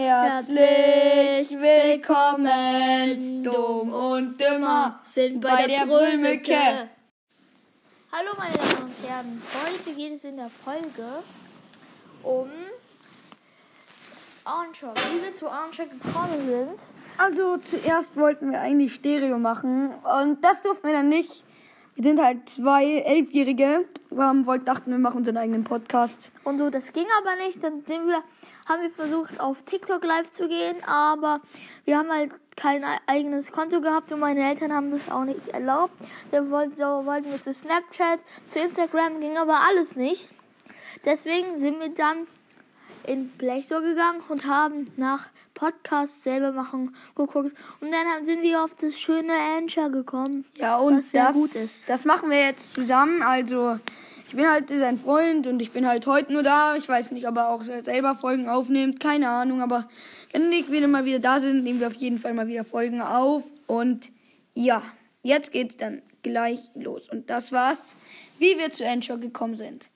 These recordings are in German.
Herzlich willkommen, dumm und dümmer, sind bei, bei der, der Brüllmücke. Hallo meine Damen und Herren, heute geht es in der Folge um Arnchock. Wie wir zu Arnchock gekommen sind. Also zuerst wollten wir eigentlich Stereo machen und das durften wir dann nicht. Wir sind halt zwei Elfjährige, wir haben wollten, dachten, wir machen unseren eigenen Podcast. Und so, das ging aber nicht. Dann sind wir, haben wir versucht auf TikTok live zu gehen, aber wir haben halt kein eigenes Konto gehabt und meine Eltern haben das auch nicht erlaubt. Dann wollten wir zu Snapchat, zu Instagram, ging aber alles nicht. Deswegen sind wir dann in Play Store gegangen und haben nach Podcasts selber machen geguckt. Und dann sind wir auf das schöne Anchor gekommen. Ja, und Was sehr das, gut ist. das machen wir jetzt zusammen. Also, ich bin halt sein Freund und ich bin halt heute nur da. Ich weiß nicht, ob er auch selber Folgen aufnimmt. Keine Ahnung, aber wenn wir wieder mal wieder da sind, nehmen wir auf jeden Fall mal wieder Folgen auf. Und ja, jetzt geht's dann gleich los. Und das war's, wie wir zu Anchor gekommen sind.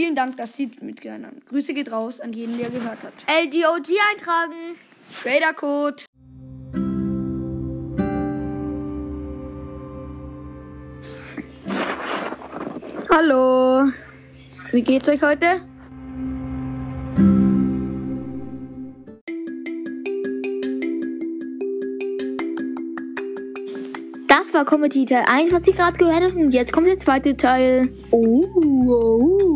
Vielen Dank, dass Sie mitgehört haben. Grüße geht raus an jeden, der gehört hat. LDOG eintragen. Trader Code. Hallo. Wie geht's euch heute? Das war Comedy Teil 1, was ihr gerade gehört habt. Und jetzt kommt der zweite Teil. Oh, oh, oh.